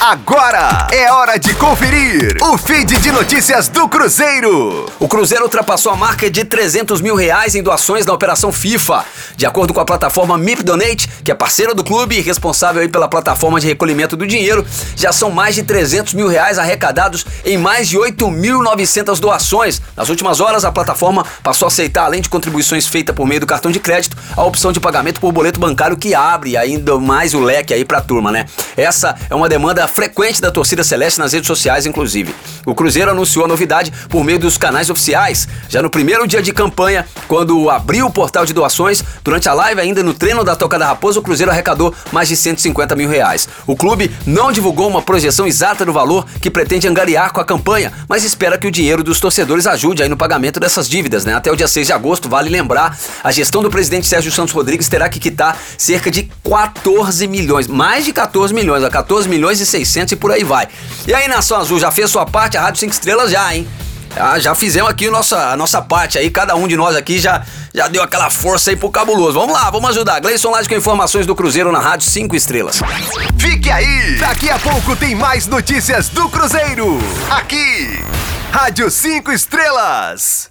Agora é hora de conferir o feed de notícias do Cruzeiro. O Cruzeiro ultrapassou a marca de 300 mil reais em doações na Operação FIFA. De acordo com a plataforma MIP Donate, que é parceira do clube e responsável pela plataforma de recolhimento do dinheiro, já são mais de 300 mil reais arrecadados em mais de 8.900 doações. Nas últimas horas, a plataforma passou a aceitar, além de contribuições feitas por meio do cartão de crédito, a opção de pagamento por boleto bancário que abre ainda mais o leque aí pra turma, né? Essa é uma demanda frequente da torcida celeste nas redes sociais, inclusive. O Cruzeiro anunciou a novidade por meio dos canais oficiais, já no primeiro dia de campanha, quando abriu o portal de doações, durante a live ainda no treino da Toca da Raposa, o Cruzeiro arrecadou mais de 150 mil reais. O clube não divulgou uma projeção exata do valor que pretende angariar com a campanha, mas espera que o dinheiro dos torcedores ajude aí no pagamento dessas dívidas, né? Até o dia 6 de agosto, vale lembrar, a gestão do presidente Sérgio Santos Rodrigues terá que quitar cerca de 14 milhões, mais de 14 milhões, a 14 milhões e 600 e por aí vai. E aí, Nação Azul, já fez sua parte? A Rádio 5 Estrelas já, hein? Já fizemos aqui a nossa, a nossa parte aí, cada um de nós aqui já, já deu aquela força aí pro cabuloso. Vamos lá, vamos ajudar. Gleison Lage com informações do Cruzeiro na Rádio 5 Estrelas. Fique aí! Daqui a pouco tem mais notícias do Cruzeiro. Aqui, Rádio 5 Estrelas.